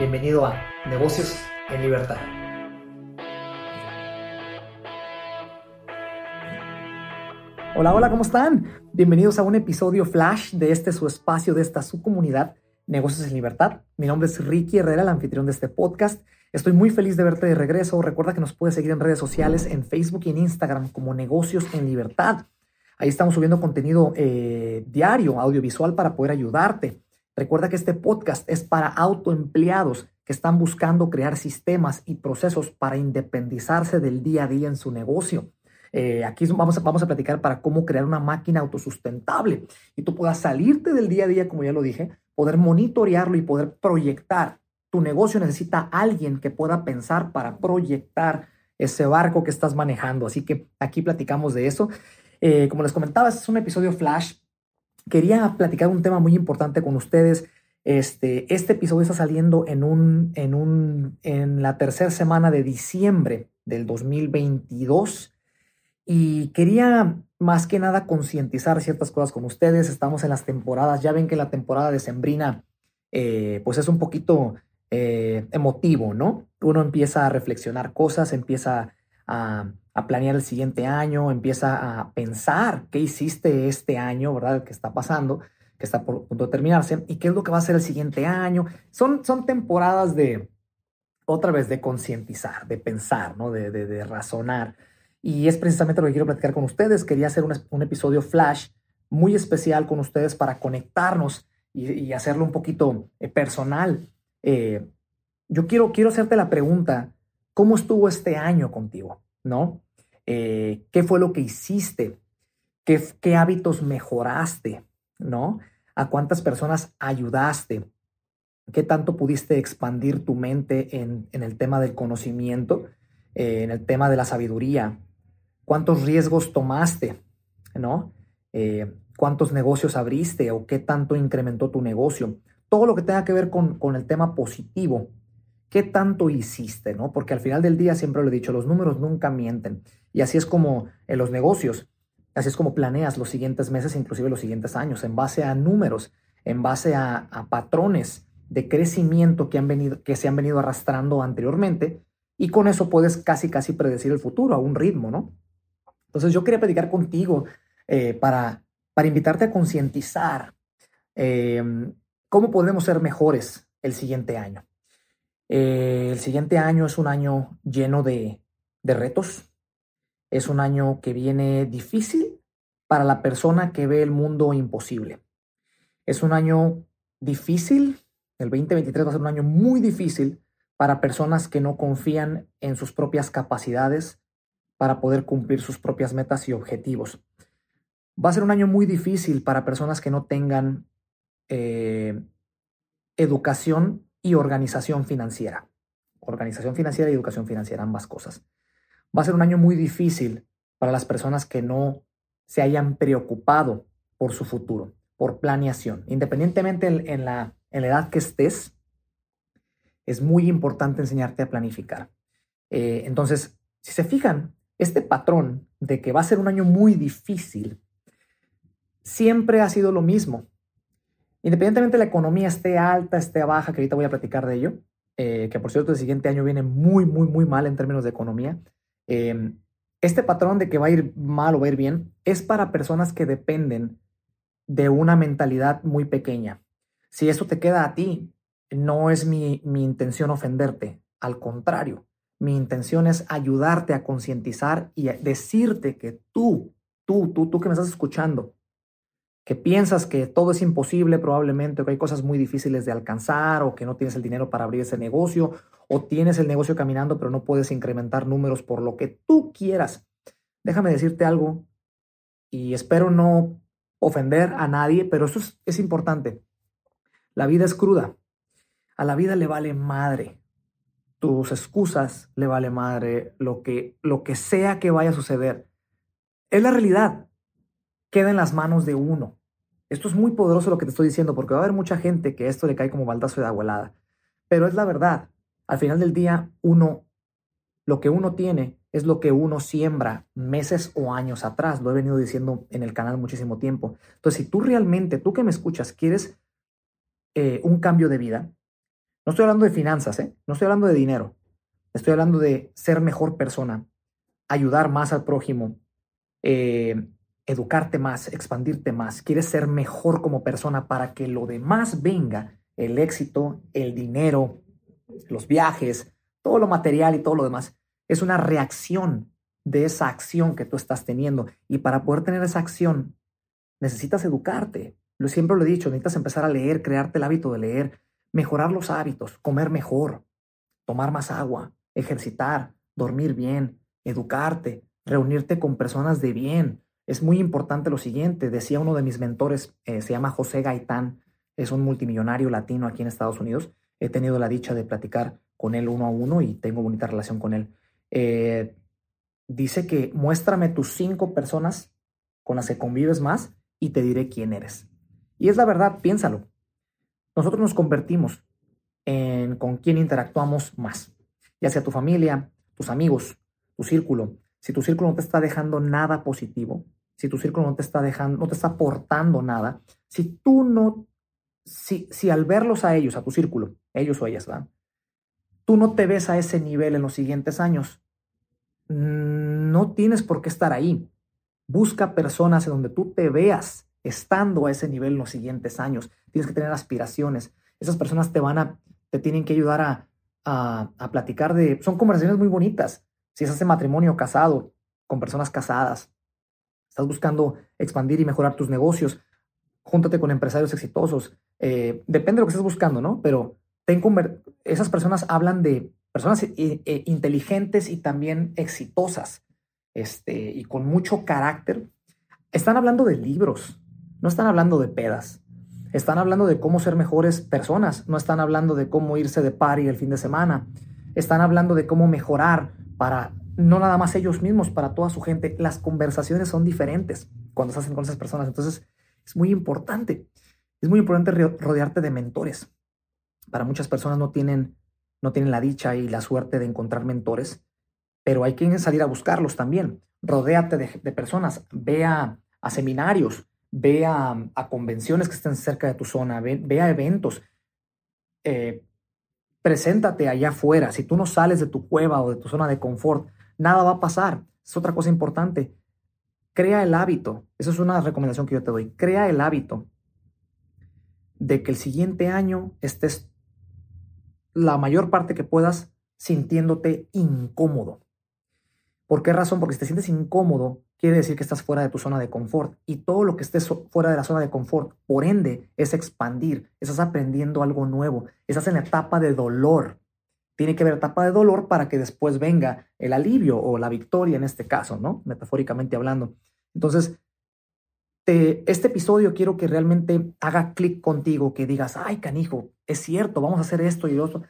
Bienvenido a Negocios en Libertad. Hola, hola, ¿cómo están? Bienvenidos a un episodio flash de este su espacio, de esta su comunidad, Negocios en Libertad. Mi nombre es Ricky Herrera, el anfitrión de este podcast. Estoy muy feliz de verte de regreso. Recuerda que nos puedes seguir en redes sociales, en Facebook y en Instagram como Negocios en Libertad. Ahí estamos subiendo contenido eh, diario, audiovisual, para poder ayudarte. Recuerda que este podcast es para autoempleados que están buscando crear sistemas y procesos para independizarse del día a día en su negocio. Eh, aquí vamos a, vamos a platicar para cómo crear una máquina autosustentable y tú puedas salirte del día a día, como ya lo dije, poder monitorearlo y poder proyectar. Tu negocio necesita alguien que pueda pensar para proyectar ese barco que estás manejando. Así que aquí platicamos de eso. Eh, como les comentaba, es un episodio flash. Quería platicar un tema muy importante con ustedes. Este, este episodio está saliendo en, un, en, un, en la tercera semana de diciembre del 2022 y quería más que nada concientizar ciertas cosas con ustedes. Estamos en las temporadas, ya ven que la temporada de Sembrina eh, pues es un poquito eh, emotivo, ¿no? Uno empieza a reflexionar cosas, empieza a, a planear el siguiente año, empieza a pensar qué hiciste este año, ¿verdad? Que está pasando, que está por terminarse, y qué es lo que va a ser el siguiente año. Son, son temporadas de, otra vez, de concientizar, de pensar, ¿no? De, de, razonar. Y es precisamente lo que quiero platicar con ustedes. Quería hacer un, un episodio flash muy especial con ustedes para conectarnos y, y hacerlo un poquito eh, personal. Eh, yo quiero, quiero hacerte la pregunta, ¿cómo estuvo este año contigo? ¿No? Eh, ¿Qué fue lo que hiciste? ¿Qué, ¿Qué hábitos mejoraste? ¿No? ¿A cuántas personas ayudaste? ¿Qué tanto pudiste expandir tu mente en, en el tema del conocimiento, eh, en el tema de la sabiduría? ¿Cuántos riesgos tomaste? ¿No? Eh, ¿Cuántos negocios abriste o qué tanto incrementó tu negocio? Todo lo que tenga que ver con, con el tema positivo ¿Qué tanto hiciste? ¿no? Porque al final del día, siempre lo he dicho, los números nunca mienten. Y así es como en los negocios, así es como planeas los siguientes meses, inclusive los siguientes años, en base a números, en base a, patrones de crecimiento que, han venido, que se han venido arrastrando anteriormente. Y con eso puedes casi, casi predecir el futuro a un ritmo, ¿no? Entonces yo quería platicar contigo eh, para, para invitarte a concientizar eh, cómo podemos ser mejores el siguiente año. Eh, el siguiente año es un año lleno de, retos. Es un año que viene difícil para la persona que ve el mundo imposible. Es un año difícil. El 2023 va a ser un año muy difícil para personas que no confían en sus propias capacidades para poder cumplir sus propias metas y objetivos. Va a ser un año muy difícil para personas que no tengan eh, educación y organización financiera. Organización financiera y educación financiera, ambas cosas. Va a ser un año muy difícil para las personas que no se hayan preocupado por su futuro, por planeación. Independientemente en, la, en la edad que estés, es muy importante enseñarte a planificar. Eh, entonces, si se fijan, este patrón de que va a ser un año muy difícil, siempre ha sido lo mismo. Independientemente de la economía esté alta, esté baja, que ahorita voy a platicar de ello, eh, que por cierto el siguiente año viene muy, muy, muy mal en términos de economía. Eh, este patrón de que va a ir mal o va a ir bien es para personas que dependen de una mentalidad muy pequeña. Si eso te queda a ti, no es mi, mi intención ofenderte, al contrario, mi intención es ayudarte a concientizar y a decirte que tú, tú, tú, tú que me estás escuchando, que piensas que todo es imposible probablemente, o que hay cosas muy difíciles de alcanzar, o que no tienes el dinero para abrir ese negocio, o tienes el negocio caminando pero no puedes incrementar números por lo que tú quieras. Déjame decirte algo, y espero no ofender a nadie, pero eso es, es importante. La vida es cruda. A la vida le vale madre. Tus excusas le vale madre lo que, lo que sea que vaya a suceder. Es la realidad queda en las manos de uno. Esto es muy poderoso lo que te estoy diciendo, porque va a haber mucha gente que esto le cae como baldazo de abuelada. Pero es la verdad. Al final del día, uno, lo que uno tiene es lo que uno siembra meses o años atrás. Lo he venido diciendo en el canal muchísimo tiempo. Entonces, si tú realmente, tú que me escuchas, quieres eh, un cambio de vida, No estoy hablando de finanzas, ¿eh? no estoy hablando de dinero. Estoy hablando de ser mejor persona, ayudar más al prójimo, eh, educarte más, expandirte más. Quieres ser mejor como persona para que lo demás venga, el éxito, el dinero, los viajes, todo lo material y todo lo demás. Es una reacción de esa acción que tú estás teniendo. Y para poder tener esa acción, necesitas educarte. Lo siempre lo he dicho, necesitas empezar a leer, crearte el hábito de leer, mejorar los hábitos, comer mejor, tomar más agua, ejercitar, dormir bien, educarte, reunirte con personas de bien. Es muy importante lo siguiente, decía uno de mis mentores, eh, se llama José Gaitán, es un multimillonario latino aquí en Estados Unidos. He tenido la dicha de platicar con él uno a uno y tengo bonita relación con él. Eh, dice que muéstrame tus cinco personas con las que convives más y te diré quién eres. Y es la verdad, piénsalo. Nosotros nos convertimos en con quién interactuamos más, ya sea tu familia, tus amigos, tu círculo. Si tu círculo no te está dejando nada positivo, si tu círculo no te está dejando, no te está aportando nada, si tú no, si, si al verlos a ellos, a tu círculo, ellos o ellas, ¿verdad? Tú no te ves a ese nivel en los siguientes años, no tienes por qué estar ahí. Busca personas en donde tú te veas estando a ese nivel en los siguientes años. Tienes que tener aspiraciones. Esas personas te van a, te tienen que ayudar a, a, platicar de, son conversaciones muy bonitas. Si es ese matrimonio casado, con personas casadas, estás buscando expandir y mejorar tus negocios, júntate con empresarios exitosos. Eh, depende de lo que estés buscando, ¿no? Pero esas personas hablan de personas eh, eh, inteligentes y también exitosas, este, y con mucho carácter, están hablando de libros, no están hablando de pedas, están hablando de cómo ser mejores personas, no están hablando de cómo irse de party el fin de semana, están hablando de cómo mejorar para no nada más ellos mismos, para toda su gente. Las conversaciones son diferentes cuando se hacen con esas personas, entonces es muy importante, es muy importante rodearte de mentores. Para muchas personas no tienen no tienen la dicha y la suerte de encontrar mentores, pero hay que salir a buscarlos también. Rodéate de, personas, ve a, seminarios, ve a, convenciones que estén cerca de tu zona, ve, a eventos. Eh, preséntate allá afuera. Si tú no sales de tu cueva o de tu zona de confort, nada va a pasar. Es otra cosa importante. Crea el hábito. Esa es una recomendación que yo te doy. Crea el hábito de que el siguiente año estés la mayor parte que puedas sintiéndote incómodo. ¿Por qué razón? Porque si te sientes incómodo, quiere decir que estás fuera de tu zona de confort. Y todo lo que estés fuera de la zona de confort, por ende, es expandir. Estás aprendiendo algo nuevo. Estás en la etapa de dolor. Tiene que haber etapa de dolor para que después venga el alivio o la victoria en este caso, ¿no? Metafóricamente hablando. Entonces, este episodio quiero que realmente haga clic contigo, que digas, ay, canijo, es cierto, vamos a hacer esto y otro.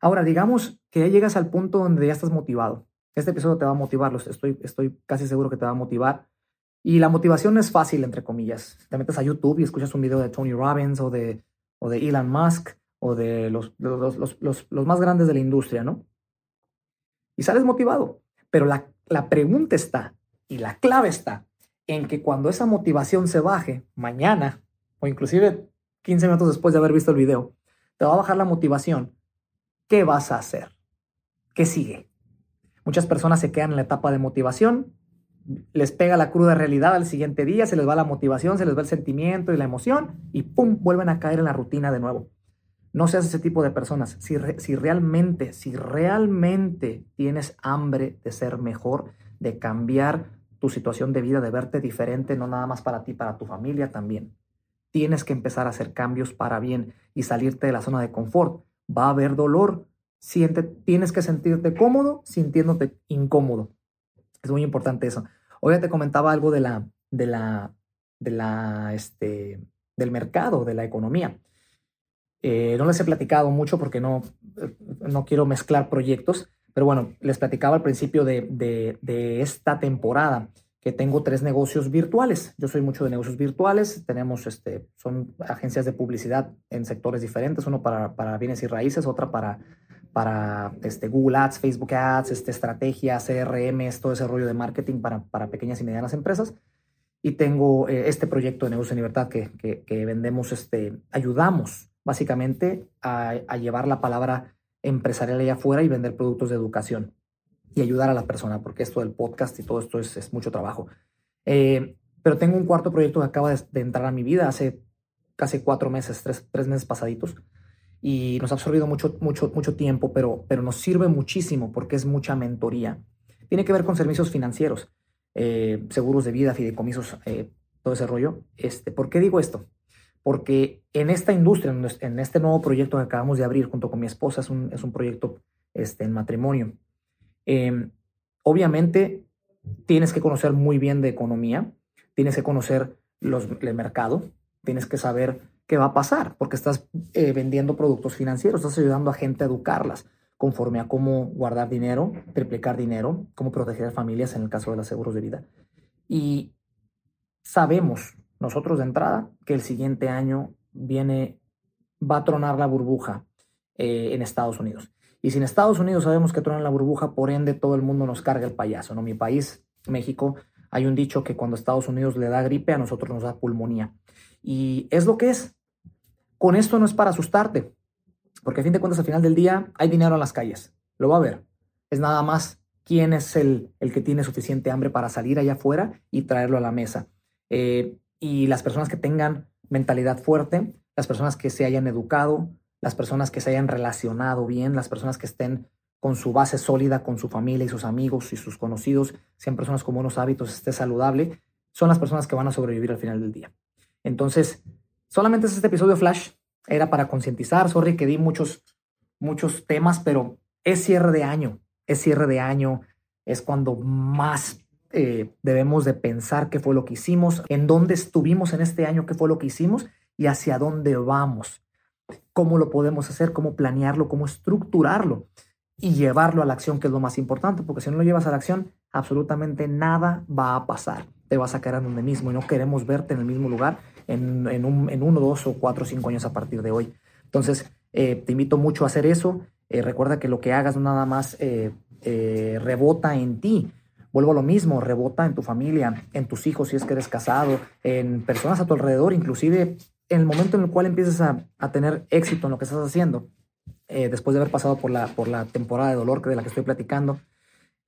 Ahora, digamos que ya llegas al punto donde ya estás motivado. Este episodio te va a motivar, estoy, estoy casi seguro que te va a motivar. Y la motivación es fácil, entre comillas. Te metes a YouTube y escuchas un video de Tony Robbins o de, o de Elon Musk o de los, los, los, los, más grandes de la industria, ¿no? Y sales motivado. Pero la, la pregunta está, y la clave está, en que cuando esa motivación se baje mañana o inclusive 15 minutos después de haber visto el video, te va a bajar la motivación. ¿Qué vas a hacer? ¿Qué sigue? Muchas personas se quedan en la etapa de motivación, les pega la cruda realidad al siguiente día, se les va la motivación, se les va el sentimiento y la emoción y ¡pum! vuelven a caer en la rutina de nuevo. No seas ese tipo de personas. Si, si realmente, si realmente tienes hambre de ser mejor, de cambiar tu situación de vida, de verte diferente, no nada más para ti, para tu familia también. Tienes que empezar a hacer cambios para bien y salirte de la zona de confort. Va a haber dolor. Siente, tienes que sentirte cómodo sintiéndote incómodo. Es muy importante eso. Hoy ya te comentaba algo de la, de la, de la, este, del mercado, de la economía. Eh, no les he platicado mucho porque no, no quiero mezclar proyectos, pero bueno, les platicaba al principio de, esta temporada que tengo tres negocios virtuales. Yo soy mucho de negocios virtuales. Tenemos, este, son agencias de publicidad en sectores diferentes, uno para, para bienes y raíces, otra para, para este, Google Ads, Facebook Ads, este, estrategia, CRM, todo ese rollo de marketing para, para pequeñas y medianas empresas. Y tengo eh, este proyecto de negocio en libertad que, que, que vendemos, este, ayudamos básicamente a, llevar la palabra empresarial allá afuera y vender productos de educación y ayudar a la persona, porque esto del podcast y todo esto es, mucho trabajo. Eh, pero tengo un cuarto proyecto que acaba de, entrar a mi vida hace casi cuatro meses, tres, tres, meses pasaditos, y nos ha absorbido mucho, mucho, mucho tiempo, pero, pero nos sirve muchísimo porque es mucha mentoría. Tiene que ver con servicios financieros, eh, seguros de vida, fideicomisos, eh, todo ese rollo. Este, ¿Por qué digo esto? Porque en esta industria, en este nuevo proyecto que acabamos de abrir junto con mi esposa, es un, es un proyecto este, en matrimonio. Em, obviamente tienes que conocer muy bien de economía, tienes que conocer los, el mercado, tienes que saber qué va a pasar, porque estás eh, vendiendo productos financieros, estás ayudando a gente a educarlas conforme a cómo guardar dinero, triplicar dinero, cómo proteger a familias en el caso de los seguros de vida. Y sabemos nosotros de entrada que el siguiente año viene, va a tronar la burbuja eh, en Estados Unidos. Y si en Estados Unidos sabemos que trona la burbuja, por ende todo el mundo nos carga el payaso, ¿no? Mi país, México, hay un dicho que cuando Estados Unidos le da gripe, a nosotros nos da pulmonía. Y es lo que es. Con esto no es para asustarte, porque a fin de cuentas al final del día hay dinero en las calles. Lo va a ver. Es nada más quién es el, el que tiene suficiente hambre para salir allá afuera y traerlo a la mesa. Eh, y las personas que tengan mentalidad fuerte, las personas que se hayan educado, las personas que se hayan relacionado bien, las personas que estén con su base sólida, con su familia y sus amigos y sus conocidos, sean personas con buenos hábitos, esté saludable, son las personas que van a sobrevivir al final del día. Entonces, solamente es este episodio flash, era para concientizar, sorry que di muchos, muchos temas, pero es cierre de año, es cierre de año, es cuando más eh, debemos de pensar qué fue lo que hicimos, en dónde estuvimos en este año, qué fue lo que hicimos y hacia dónde vamos, cómo lo podemos hacer, cómo planearlo, cómo estructurarlo y llevarlo a la acción, que es lo más importante, porque si no lo llevas a la acción, absolutamente nada va a pasar. Te vas a quedar donde mismo y no queremos verte en el mismo lugar en, en, un, en uno, dos o cuatro o cinco años a partir de hoy. Entonces, eh, te invito mucho a hacer eso. Eh, recuerda que lo que hagas nada más eh, rebota en ti. Vuelvo a lo mismo, rebota en tu familia, en tus hijos si es que eres casado, en personas a tu alrededor, inclusive en el momento en el cual empieces a, a tener éxito en lo que estás haciendo eh, después de haber pasado por la, por la temporada de dolor de la que estoy platicando,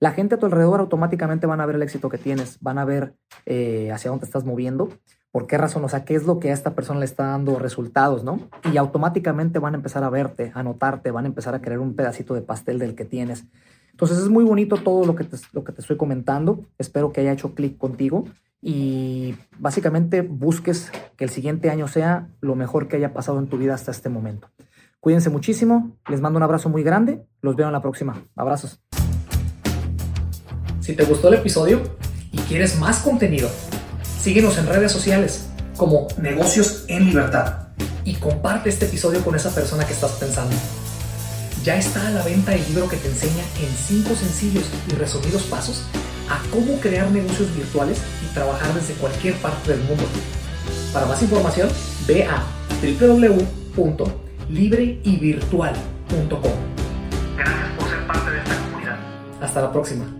la gente a tu alrededor automáticamente van a ver el éxito que tienes, van a ver eh, hacia dónde estás moviendo, por qué razón, o sea, qué es lo que a esta persona le está dando resultados, ¿no? Y automáticamente van a empezar a verte, a notarte, van a empezar a querer un pedacito de pastel del que tienes. Entonces es muy bonito todo lo que te, lo que te estoy comentando. Espero que haya hecho clic contigo y básicamente busques que el siguiente año sea lo mejor que haya pasado en tu vida hasta este momento. Cuídense muchísimo, les mando un abrazo muy grande, los veo en la próxima. Abrazos. Si te gustó el episodio y quieres más contenido, síguenos en redes sociales como Negocios en Libertad y comparte este episodio con esa persona que estás pensando. Ya está a la venta el libro que te enseña en 5 sencillos y resumidos pasos a cómo crear negocios virtuales y trabajar desde cualquier parte del mundo. Para más información, ve a www libreyvirtual.com. Gracias por ser parte de esta comunidad. Hasta la próxima.